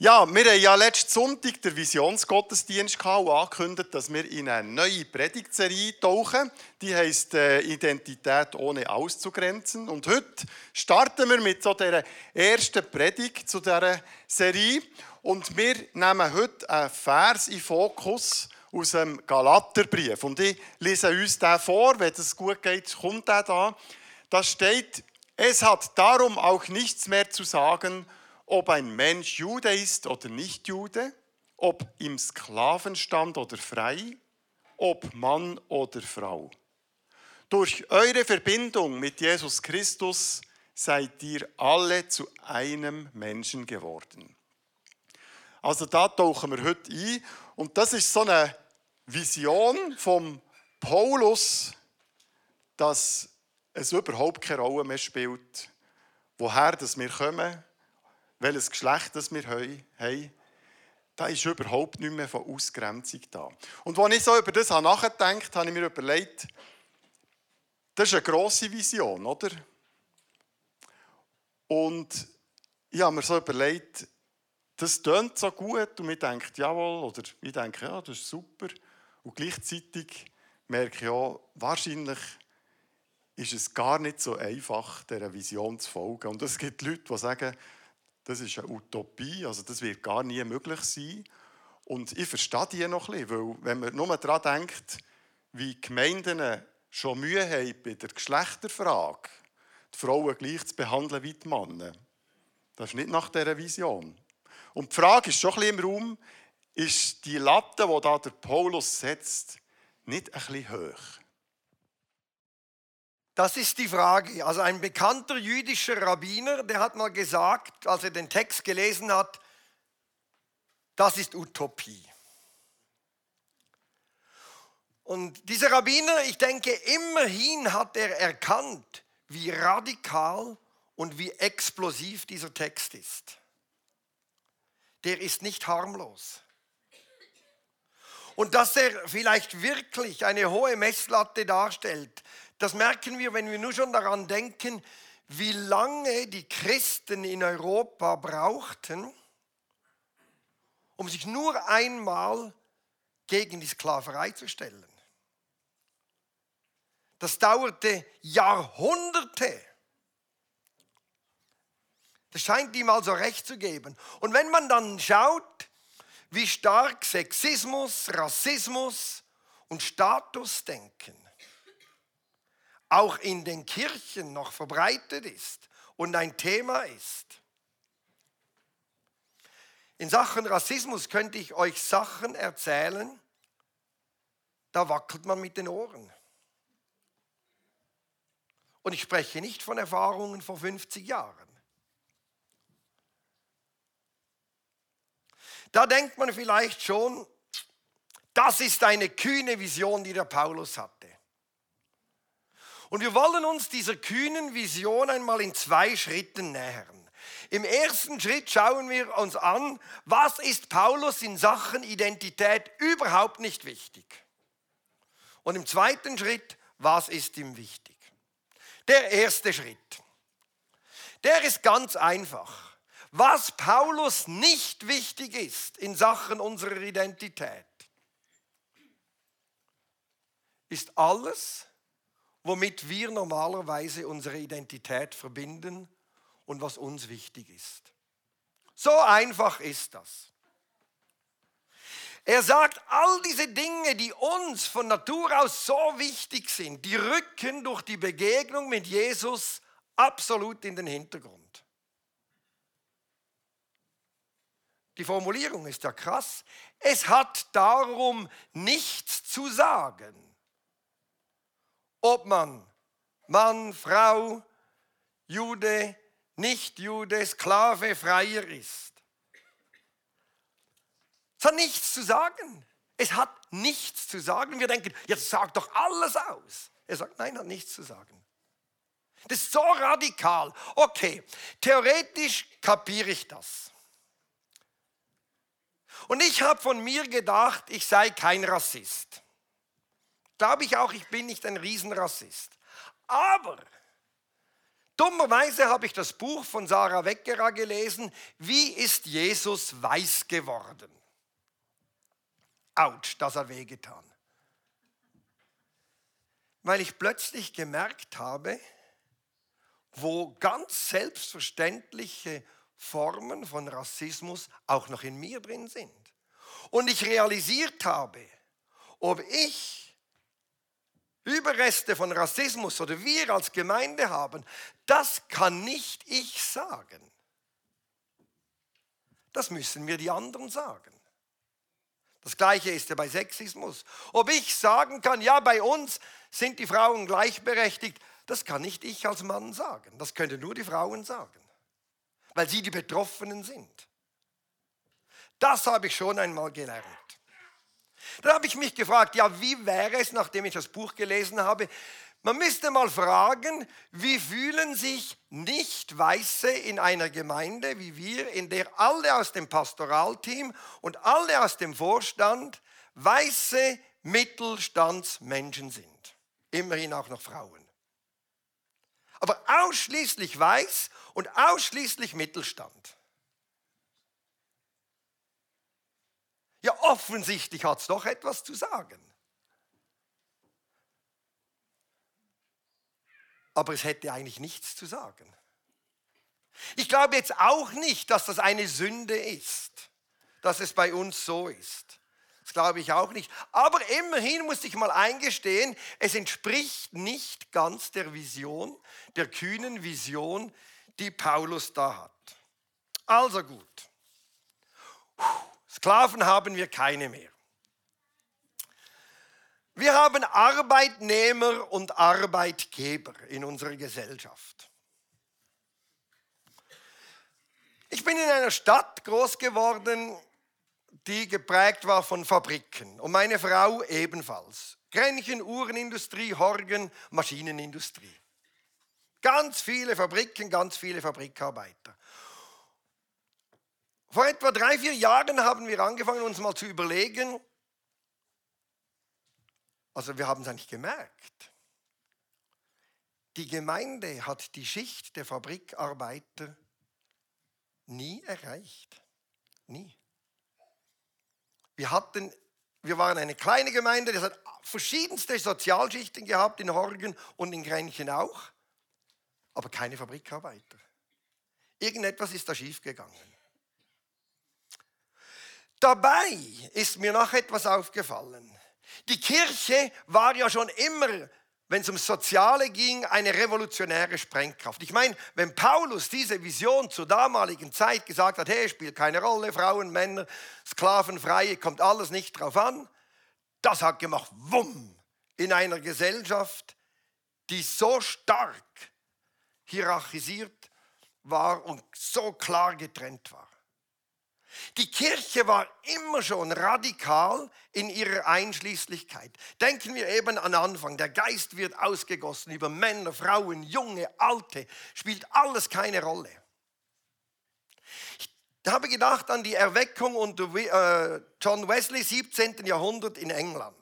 Ja, wir haben ja letzten Sonntag den Visionsgottesdienst gehabt und angekündigt, dass wir in eine neue Predigtserie tauchen. Die heisst äh, Identität ohne auszugrenzen. Und heute starten wir mit so der ersten Predigt zu dieser Serie. Und wir nehmen heute einen Vers in Fokus aus dem Galaterbrief. Und ich lese uns den vor, wenn es gut geht, kommt der da. Da steht, es hat darum auch nichts mehr zu sagen, ob ein Mensch Jude ist oder nicht Jude, ob im Sklavenstand oder frei, ob Mann oder Frau. Durch eure Verbindung mit Jesus Christus seid ihr alle zu einem Menschen geworden. Also da tauchen wir heute ein und das ist so eine Vision vom Paulus, dass es überhaupt keine Rolle mehr spielt, woher das wir kommen, welches Geschlecht das wir haben, da ist überhaupt nicht mehr von Ausgrenzung da. Und als ich so über das nachgedacht habe, habe ich mir überlegt, das ist eine grosse Vision, oder? Und ich habe mir so überlegt, das tönt so gut und ich denke, jawohl, oder ich denke, ja, das ist super. Und gleichzeitig merke ich auch, wahrscheinlich ist es gar nicht so einfach, dieser Vision zu folgen. Und es gibt Leute, die sagen, das ist eine Utopie, also das wird gar nie möglich sein. Und ich verstehe die noch ein bisschen, weil wenn man nur daran denkt, wie Gemeinden schon Mühe haben bei der Geschlechterfrage, die Frauen gleich zu behandeln wie die Männer, das ist nicht nach dieser Vision. Und die Frage ist schon ein bisschen im Raum, ist die Latte, die da der Paulus setzt, nicht ein bisschen hoch? Das ist die Frage. Also ein bekannter jüdischer Rabbiner, der hat mal gesagt, als er den Text gelesen hat, das ist Utopie. Und dieser Rabbiner, ich denke, immerhin hat er erkannt, wie radikal und wie explosiv dieser Text ist. Der ist nicht harmlos. Und dass er vielleicht wirklich eine hohe Messlatte darstellt, das merken wir, wenn wir nur schon daran denken, wie lange die Christen in Europa brauchten, um sich nur einmal gegen die Sklaverei zu stellen. Das dauerte Jahrhunderte. Das scheint ihm also recht zu geben. Und wenn man dann schaut, wie stark Sexismus, Rassismus und Statusdenken auch in den Kirchen noch verbreitet ist und ein Thema ist. In Sachen Rassismus könnte ich euch Sachen erzählen, da wackelt man mit den Ohren. Und ich spreche nicht von Erfahrungen vor 50 Jahren. Da denkt man vielleicht schon, das ist eine kühne Vision, die der Paulus hatte. Und wir wollen uns dieser kühnen Vision einmal in zwei Schritten nähern. Im ersten Schritt schauen wir uns an, was ist Paulus in Sachen Identität überhaupt nicht wichtig. Und im zweiten Schritt, was ist ihm wichtig. Der erste Schritt, der ist ganz einfach. Was Paulus nicht wichtig ist in Sachen unserer Identität, ist alles, womit wir normalerweise unsere Identität verbinden und was uns wichtig ist. So einfach ist das. Er sagt, all diese Dinge, die uns von Natur aus so wichtig sind, die rücken durch die Begegnung mit Jesus absolut in den Hintergrund. Die Formulierung ist ja krass. Es hat darum nichts zu sagen ob man Mann, Frau, Jude, Nicht-Jude, Sklave, Freier ist. Es hat nichts zu sagen. Es hat nichts zu sagen. Wir denken, jetzt sagt doch alles aus. Er sagt, nein, hat nichts zu sagen. Das ist so radikal. Okay, theoretisch kapiere ich das. Und ich habe von mir gedacht, ich sei kein Rassist. Glaube ich auch, ich bin nicht ein Riesenrassist. Aber Dummerweise habe ich das Buch von Sarah Weckerer gelesen, Wie ist Jesus weiß geworden? Autsch, das hat wehgetan. Weil ich plötzlich gemerkt habe, wo ganz selbstverständliche Formen von Rassismus auch noch in mir drin sind. Und ich realisiert habe, ob ich Überreste von Rassismus oder wir als Gemeinde haben, das kann nicht ich sagen. Das müssen mir die anderen sagen. Das gleiche ist ja bei Sexismus. Ob ich sagen kann, ja, bei uns sind die Frauen gleichberechtigt, das kann nicht ich als Mann sagen. Das können nur die Frauen sagen, weil sie die Betroffenen sind. Das habe ich schon einmal gelernt. Dann habe ich mich gefragt, ja, wie wäre es, nachdem ich das Buch gelesen habe, man müsste mal fragen, wie fühlen sich Nicht-Weiße in einer Gemeinde wie wir, in der alle aus dem Pastoralteam und alle aus dem Vorstand weiße Mittelstandsmenschen sind. Immerhin auch noch Frauen. Aber ausschließlich weiß und ausschließlich Mittelstand. Ja, offensichtlich hat es doch etwas zu sagen. Aber es hätte eigentlich nichts zu sagen. Ich glaube jetzt auch nicht, dass das eine Sünde ist, dass es bei uns so ist. Das glaube ich auch nicht. Aber immerhin muss ich mal eingestehen, es entspricht nicht ganz der Vision, der kühnen Vision, die Paulus da hat. Also gut. Sklaven haben wir keine mehr. Wir haben Arbeitnehmer und Arbeitgeber in unserer Gesellschaft. Ich bin in einer Stadt groß geworden, die geprägt war von Fabriken und meine Frau ebenfalls. Grenchen, Uhrenindustrie, Horgen, Maschinenindustrie. Ganz viele Fabriken, ganz viele Fabrikarbeiter. Vor etwa drei, vier Jahren haben wir angefangen, uns mal zu überlegen, also wir haben es eigentlich gemerkt. Die Gemeinde hat die Schicht der Fabrikarbeiter nie erreicht. Nie. Wir, hatten, wir waren eine kleine Gemeinde, die hat verschiedenste Sozialschichten gehabt, in Horgen und in Grenchen auch, aber keine Fabrikarbeiter. Irgendetwas ist da schiefgegangen. Dabei ist mir noch etwas aufgefallen. Die Kirche war ja schon immer, wenn es um Soziale ging, eine revolutionäre Sprengkraft. Ich meine, wenn Paulus diese Vision zur damaligen Zeit gesagt hat, hey, spielt keine Rolle, Frauen, Männer, Sklaven, Freie, kommt alles nicht drauf an, das hat gemacht, wumm, in einer Gesellschaft, die so stark hierarchisiert war und so klar getrennt war. Die Kirche war immer schon radikal in ihrer Einschließlichkeit. Denken wir eben an Anfang. Der Geist wird ausgegossen über Männer, Frauen, Junge, Alte. Spielt alles keine Rolle. Ich habe gedacht an die Erweckung unter äh, John Wesley, 17. Jahrhundert in England.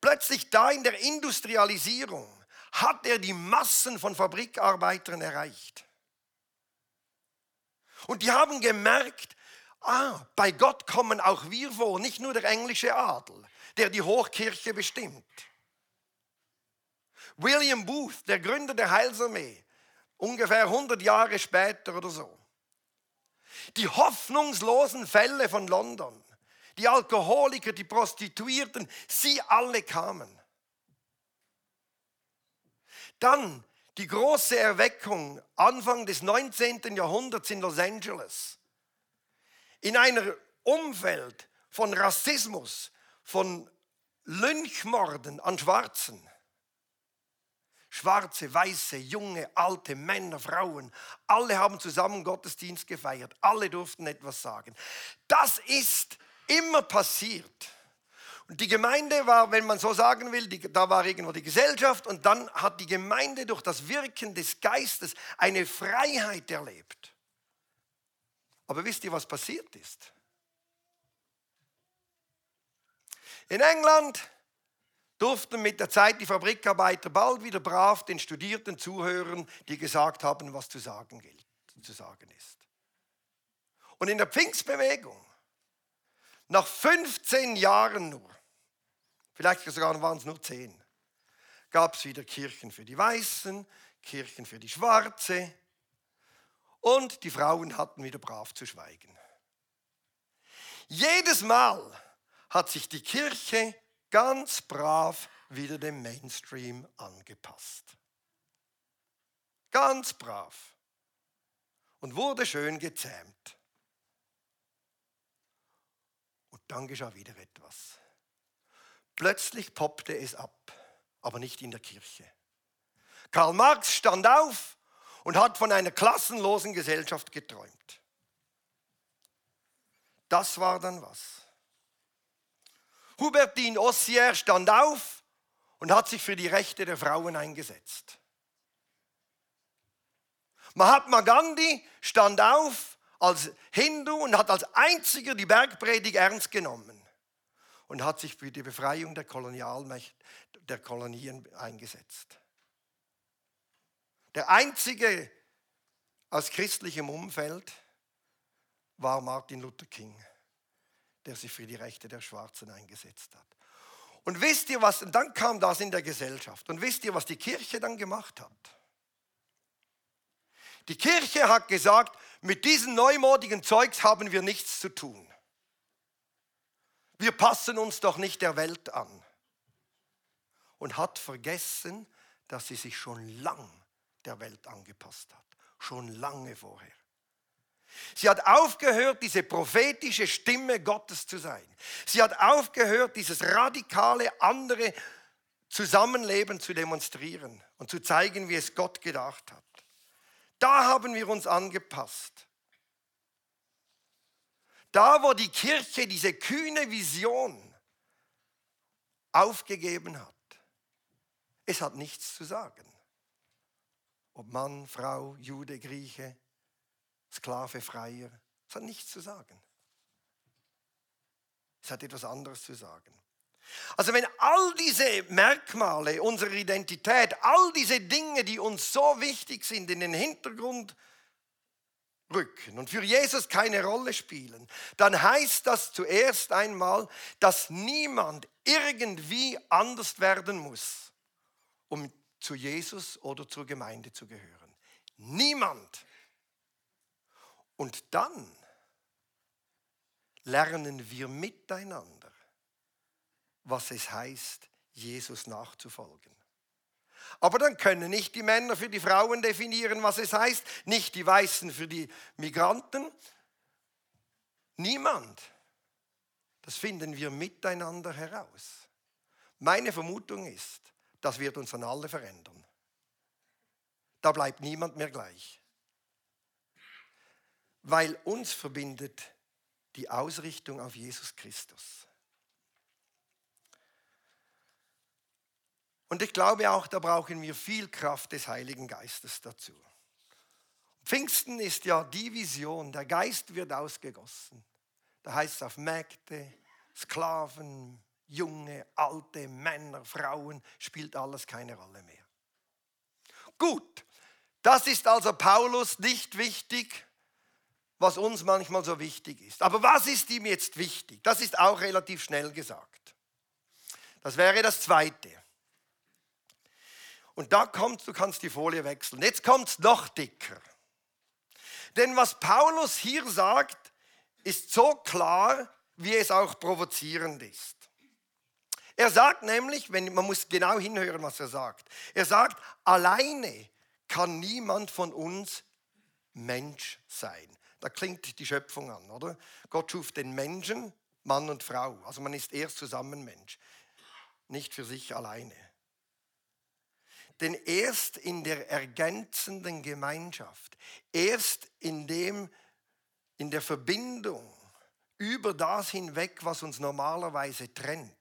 Plötzlich da in der Industrialisierung hat er die Massen von Fabrikarbeitern erreicht. Und die haben gemerkt, ah, bei Gott kommen auch wir vor, nicht nur der englische Adel, der die Hochkirche bestimmt. William Booth, der Gründer der Heilsarmee, ungefähr 100 Jahre später oder so. Die hoffnungslosen Fälle von London, die Alkoholiker, die Prostituierten, sie alle kamen. Dann die große Erweckung Anfang des 19. Jahrhunderts in Los Angeles. In einem Umfeld von Rassismus, von Lynchmorden an Schwarzen. Schwarze, weiße, junge, alte, Männer, Frauen, alle haben zusammen Gottesdienst gefeiert, alle durften etwas sagen. Das ist immer passiert. Und die Gemeinde war, wenn man so sagen will, die, da war irgendwo die Gesellschaft und dann hat die Gemeinde durch das Wirken des Geistes eine Freiheit erlebt. Aber wisst ihr, was passiert ist? In England durften mit der Zeit die Fabrikarbeiter bald wieder brav den Studierten zuhören, die gesagt haben, was zu sagen gilt, zu sagen ist. Und in der Pfingstbewegung, nach 15 Jahren nur, vielleicht sogar waren es nur 10, gab es wieder Kirchen für die Weißen, Kirchen für die Schwarze und die Frauen hatten wieder brav zu schweigen. Jedes Mal hat sich die Kirche ganz brav wieder dem Mainstream angepasst. Ganz brav. Und wurde schön gezähmt. Und dann geschah wieder etwas. Plötzlich poppte es ab, aber nicht in der Kirche. Karl Marx stand auf und hat von einer klassenlosen Gesellschaft geträumt. Das war dann was. Hubertin Ossier stand auf und hat sich für die Rechte der Frauen eingesetzt. Mahatma Gandhi stand auf als Hindu und hat als einziger die Bergpredigt ernst genommen und hat sich für die Befreiung der, Kolonialmächte, der Kolonien eingesetzt. Der einzige aus christlichem Umfeld war Martin Luther King der sich für die Rechte der Schwarzen eingesetzt hat. Und wisst ihr was, und dann kam das in der Gesellschaft. Und wisst ihr, was die Kirche dann gemacht hat? Die Kirche hat gesagt, mit diesem neumodigen Zeugs haben wir nichts zu tun. Wir passen uns doch nicht der Welt an. Und hat vergessen, dass sie sich schon lang der Welt angepasst hat. Schon lange vorher. Sie hat aufgehört, diese prophetische Stimme Gottes zu sein. Sie hat aufgehört, dieses radikale, andere Zusammenleben zu demonstrieren und zu zeigen, wie es Gott gedacht hat. Da haben wir uns angepasst. Da, wo die Kirche diese kühne Vision aufgegeben hat, es hat nichts zu sagen. Ob Mann, Frau, Jude, Grieche, Sklave, Freier. Es hat nichts zu sagen. Es hat etwas anderes zu sagen. Also wenn all diese Merkmale unserer Identität, all diese Dinge, die uns so wichtig sind, in den Hintergrund rücken und für Jesus keine Rolle spielen, dann heißt das zuerst einmal, dass niemand irgendwie anders werden muss, um zu Jesus oder zur Gemeinde zu gehören. Niemand. Und dann lernen wir miteinander, was es heißt, Jesus nachzufolgen. Aber dann können nicht die Männer für die Frauen definieren, was es heißt, nicht die Weißen für die Migranten. Niemand. Das finden wir miteinander heraus. Meine Vermutung ist, das wird uns dann alle verändern. Da bleibt niemand mehr gleich weil uns verbindet die Ausrichtung auf Jesus Christus. Und ich glaube auch, da brauchen wir viel Kraft des Heiligen Geistes dazu. Pfingsten ist ja die Vision, der Geist wird ausgegossen. Da heißt es auf Mägde, Sklaven, junge, alte, Männer, Frauen, spielt alles keine Rolle mehr. Gut, das ist also Paulus nicht wichtig was uns manchmal so wichtig ist. Aber was ist ihm jetzt wichtig? Das ist auch relativ schnell gesagt. Das wäre das Zweite. Und da kommt, du kannst die Folie wechseln. Jetzt kommt es noch dicker. Denn was Paulus hier sagt, ist so klar, wie es auch provozierend ist. Er sagt nämlich, wenn, man muss genau hinhören, was er sagt. Er sagt, alleine kann niemand von uns Mensch sein. Da klingt die Schöpfung an, oder? Gott schuf den Menschen, Mann und Frau. Also man ist erst zusammen Mensch, nicht für sich alleine. Denn erst in der ergänzenden Gemeinschaft, erst in, dem, in der Verbindung über das hinweg, was uns normalerweise trennt,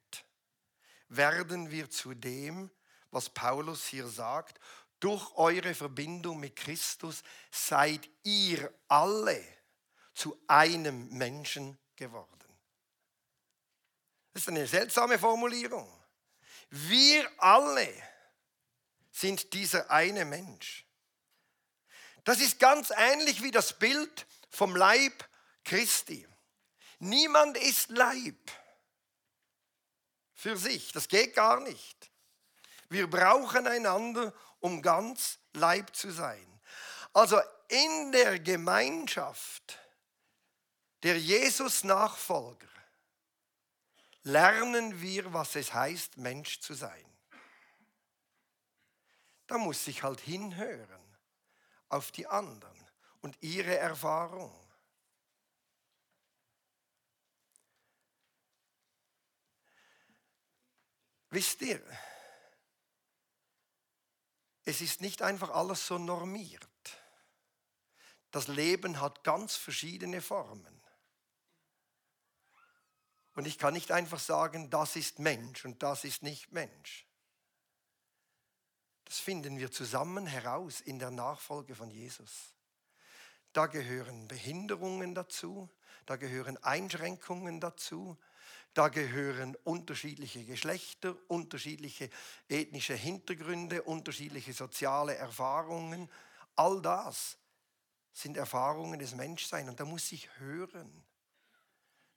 werden wir zu dem, was Paulus hier sagt, durch eure Verbindung mit Christus seid ihr alle zu einem Menschen geworden. Das ist eine seltsame Formulierung. Wir alle sind dieser eine Mensch. Das ist ganz ähnlich wie das Bild vom Leib Christi. Niemand ist Leib für sich. Das geht gar nicht. Wir brauchen einander, um ganz Leib zu sein. Also in der Gemeinschaft der Jesus-Nachfolger lernen wir, was es heißt, Mensch zu sein. Da muss ich halt hinhören auf die anderen und ihre Erfahrung. Wisst ihr, es ist nicht einfach alles so normiert. Das Leben hat ganz verschiedene Formen. Und ich kann nicht einfach sagen, das ist Mensch und das ist nicht Mensch. Das finden wir zusammen heraus in der Nachfolge von Jesus. Da gehören Behinderungen dazu, da gehören Einschränkungen dazu, da gehören unterschiedliche Geschlechter, unterschiedliche ethnische Hintergründe, unterschiedliche soziale Erfahrungen. All das sind Erfahrungen des Menschseins und da muss ich hören,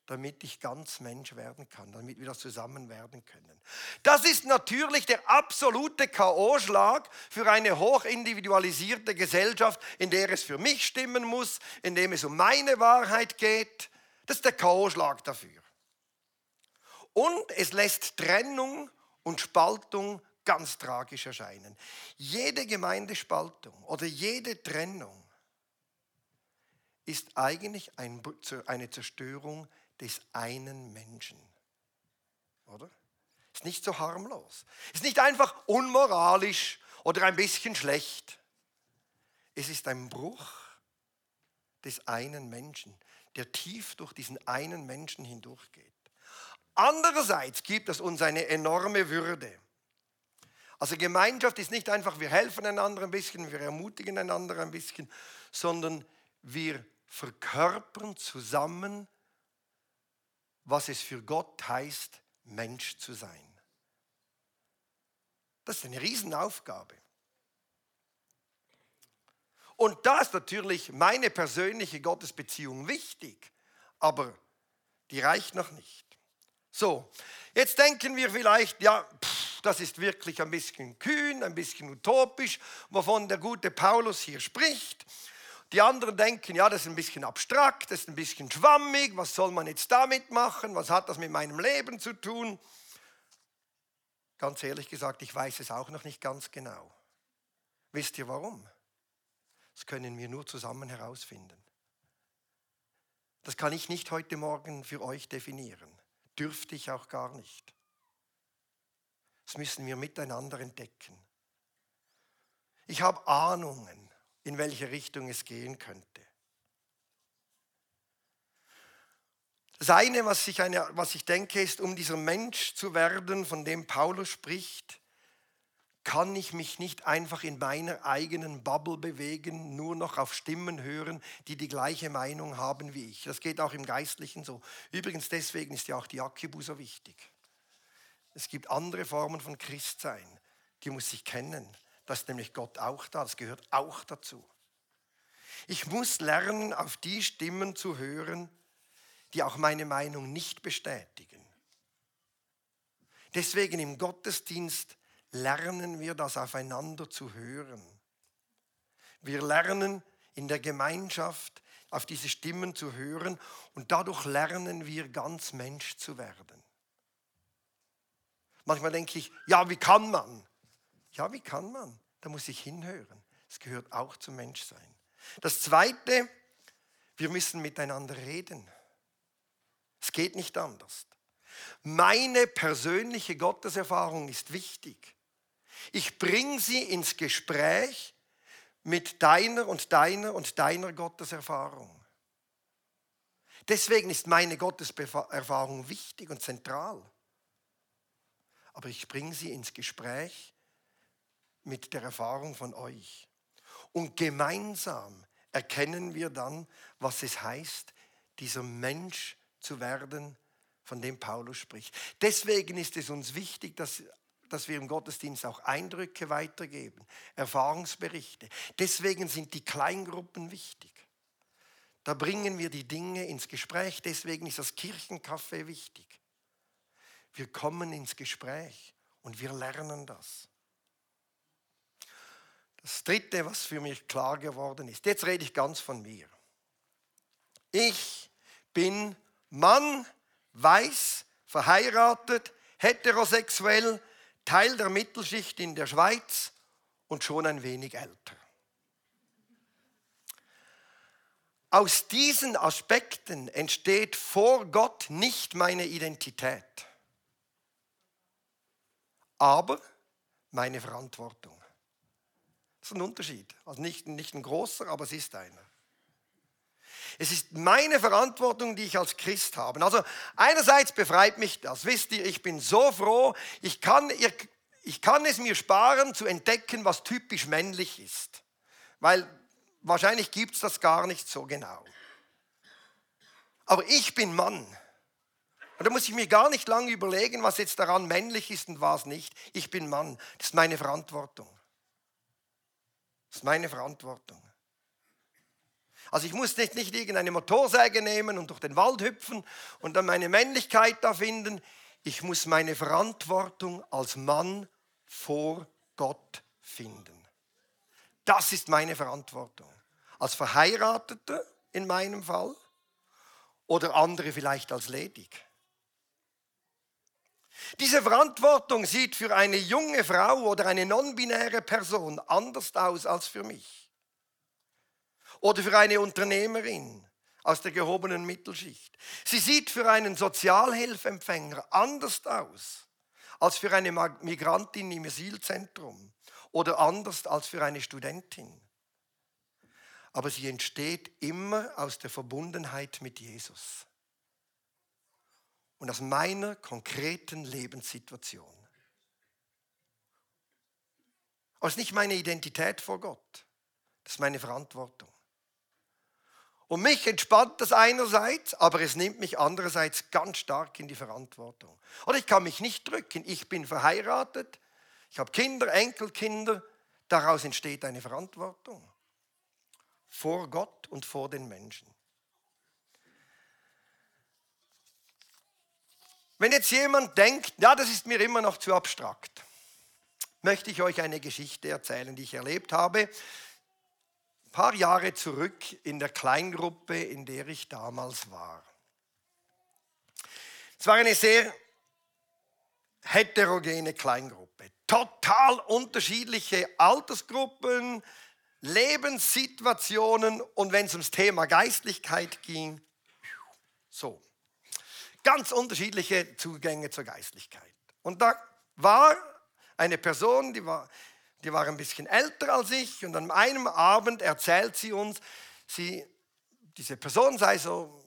damit ich ganz Mensch werden kann, damit wir das zusammen werden können. Das ist natürlich der absolute KO-Schlag für eine hochindividualisierte Gesellschaft, in der es für mich stimmen muss, in dem es um meine Wahrheit geht. Das ist der KO-Schlag dafür. Und es lässt Trennung und Spaltung ganz tragisch erscheinen. Jede Gemeindespaltung oder jede Trennung ist eigentlich eine Zerstörung des einen Menschen. Oder? Ist nicht so harmlos. Ist nicht einfach unmoralisch oder ein bisschen schlecht. Es ist ein Bruch des einen Menschen, der tief durch diesen einen Menschen hindurchgeht. Andererseits gibt es uns eine enorme Würde. Also Gemeinschaft ist nicht einfach, wir helfen einander ein bisschen, wir ermutigen einander ein bisschen, sondern wir verkörpern zusammen, was es für Gott heißt, Mensch zu sein. Das ist eine Riesenaufgabe. Und da ist natürlich meine persönliche Gottesbeziehung wichtig, aber die reicht noch nicht. So, jetzt denken wir vielleicht, ja, pff, das ist wirklich ein bisschen kühn, ein bisschen utopisch, wovon der gute Paulus hier spricht. Die anderen denken, ja, das ist ein bisschen abstrakt, das ist ein bisschen schwammig, was soll man jetzt damit machen, was hat das mit meinem Leben zu tun? Ganz ehrlich gesagt, ich weiß es auch noch nicht ganz genau. Wisst ihr warum? Das können wir nur zusammen herausfinden. Das kann ich nicht heute Morgen für euch definieren dürfte ich auch gar nicht. Das müssen wir miteinander entdecken. Ich habe Ahnungen, in welche Richtung es gehen könnte. Das eine, was ich, eine, was ich denke, ist, um dieser Mensch zu werden, von dem Paulus spricht, kann ich mich nicht einfach in meiner eigenen Bubble bewegen, nur noch auf Stimmen hören, die die gleiche Meinung haben wie ich. Das geht auch im Geistlichen so. Übrigens deswegen ist ja auch die Akibu so wichtig. Es gibt andere Formen von Christsein, die muss ich kennen. Das ist nämlich Gott auch da, das gehört auch dazu. Ich muss lernen, auf die Stimmen zu hören, die auch meine Meinung nicht bestätigen. Deswegen im Gottesdienst lernen wir das aufeinander zu hören. Wir lernen in der Gemeinschaft auf diese Stimmen zu hören und dadurch lernen wir ganz Mensch zu werden. Manchmal denke ich, ja, wie kann man? Ja, wie kann man? Da muss ich hinhören. Es gehört auch zum Menschsein. Das Zweite, wir müssen miteinander reden. Es geht nicht anders. Meine persönliche Gotteserfahrung ist wichtig. Ich bringe sie ins Gespräch mit deiner und deiner und deiner Gotteserfahrung. Deswegen ist meine Gotteserfahrung wichtig und zentral. Aber ich bringe sie ins Gespräch mit der Erfahrung von euch. Und gemeinsam erkennen wir dann, was es heißt, dieser Mensch zu werden, von dem Paulus spricht. Deswegen ist es uns wichtig, dass dass wir im Gottesdienst auch Eindrücke weitergeben, Erfahrungsberichte. Deswegen sind die Kleingruppen wichtig. Da bringen wir die Dinge ins Gespräch. Deswegen ist das Kirchencafé wichtig. Wir kommen ins Gespräch und wir lernen das. Das Dritte, was für mich klar geworden ist, jetzt rede ich ganz von mir. Ich bin Mann, weiß, verheiratet, heterosexuell, Teil der Mittelschicht in der Schweiz und schon ein wenig älter. Aus diesen Aspekten entsteht vor Gott nicht meine Identität, aber meine Verantwortung. Ist ein Unterschied. Also nicht, nicht ein großer, aber es ist einer. Es ist meine Verantwortung, die ich als Christ habe. Also einerseits befreit mich das. Wisst ihr, ich bin so froh, ich kann, ich kann es mir sparen zu entdecken, was typisch männlich ist. Weil wahrscheinlich gibt es das gar nicht so genau. Aber ich bin Mann. Und da muss ich mir gar nicht lange überlegen, was jetzt daran männlich ist und was nicht. Ich bin Mann. Das ist meine Verantwortung. Das ist meine Verantwortung. Also ich muss nicht, nicht irgendeine Motorsäge nehmen und durch den Wald hüpfen und dann meine Männlichkeit da finden. Ich muss meine Verantwortung als Mann vor Gott finden. Das ist meine Verantwortung. Als Verheirateter in meinem Fall oder andere vielleicht als ledig. Diese Verantwortung sieht für eine junge Frau oder eine non-binäre Person anders aus als für mich. Oder für eine Unternehmerin aus der gehobenen Mittelschicht. Sie sieht für einen Sozialhilfempfänger anders aus als für eine Migrantin im Asylzentrum oder anders als für eine Studentin. Aber sie entsteht immer aus der Verbundenheit mit Jesus und aus meiner konkreten Lebenssituation. Aber es ist nicht meine Identität vor Gott, das ist meine Verantwortung. Und mich entspannt das einerseits, aber es nimmt mich andererseits ganz stark in die Verantwortung. Oder ich kann mich nicht drücken. Ich bin verheiratet, ich habe Kinder, Enkelkinder. Daraus entsteht eine Verantwortung. Vor Gott und vor den Menschen. Wenn jetzt jemand denkt, ja, das ist mir immer noch zu abstrakt, möchte ich euch eine Geschichte erzählen, die ich erlebt habe ein paar Jahre zurück in der Kleingruppe, in der ich damals war. Es war eine sehr heterogene Kleingruppe. Total unterschiedliche Altersgruppen, Lebenssituationen und wenn es ums Thema Geistlichkeit ging, so. Ganz unterschiedliche Zugänge zur Geistlichkeit. Und da war eine Person, die war die war ein bisschen älter als ich und an einem Abend erzählt sie uns, sie, diese Person sei so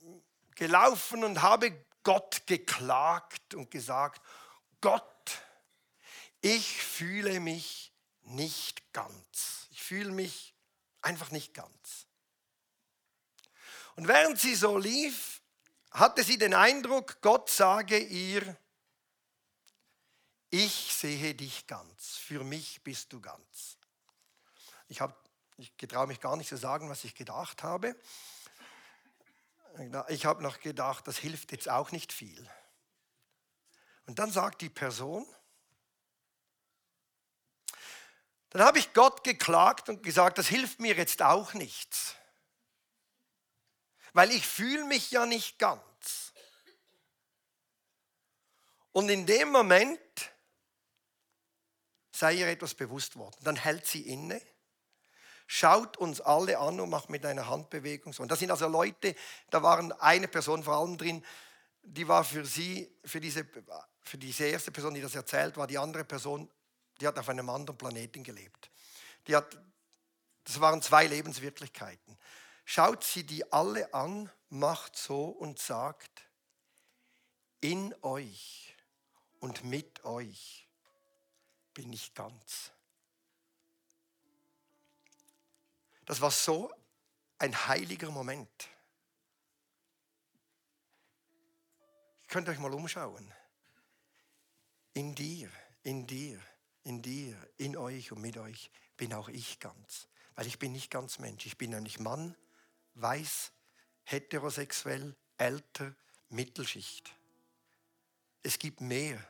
gelaufen und habe Gott geklagt und gesagt, Gott, ich fühle mich nicht ganz. Ich fühle mich einfach nicht ganz. Und während sie so lief, hatte sie den Eindruck, Gott sage ihr, ich sehe dich ganz, für mich bist du ganz. Ich, ich getraue mich gar nicht zu sagen, was ich gedacht habe. Ich habe noch gedacht, das hilft jetzt auch nicht viel. Und dann sagt die Person, dann habe ich Gott geklagt und gesagt, das hilft mir jetzt auch nichts. Weil ich fühle mich ja nicht ganz. Und in dem Moment sei ihr etwas bewusst worden. Dann hält sie inne, schaut uns alle an und macht mit einer Handbewegung so. Und das sind also Leute, da waren eine Person vor allem drin, die war für sie, für diese, für diese erste Person, die das erzählt, war die andere Person, die hat auf einem anderen Planeten gelebt. Die hat, das waren zwei Lebenswirklichkeiten. Schaut sie die alle an, macht so und sagt, in euch und mit euch bin ich ganz. Das war so ein heiliger Moment. Ihr könnt euch mal umschauen. In dir, in dir, in dir, in euch und mit euch bin auch ich ganz. Weil ich bin nicht ganz Mensch. Ich bin nämlich Mann, weiß, heterosexuell, älter, Mittelschicht. Es gibt mehr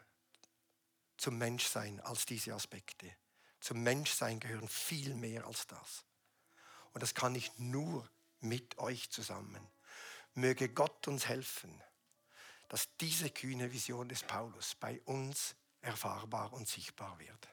zum Menschsein als diese Aspekte. Zum Menschsein gehören viel mehr als das. Und das kann ich nur mit euch zusammen. Möge Gott uns helfen, dass diese kühne Vision des Paulus bei uns erfahrbar und sichtbar wird.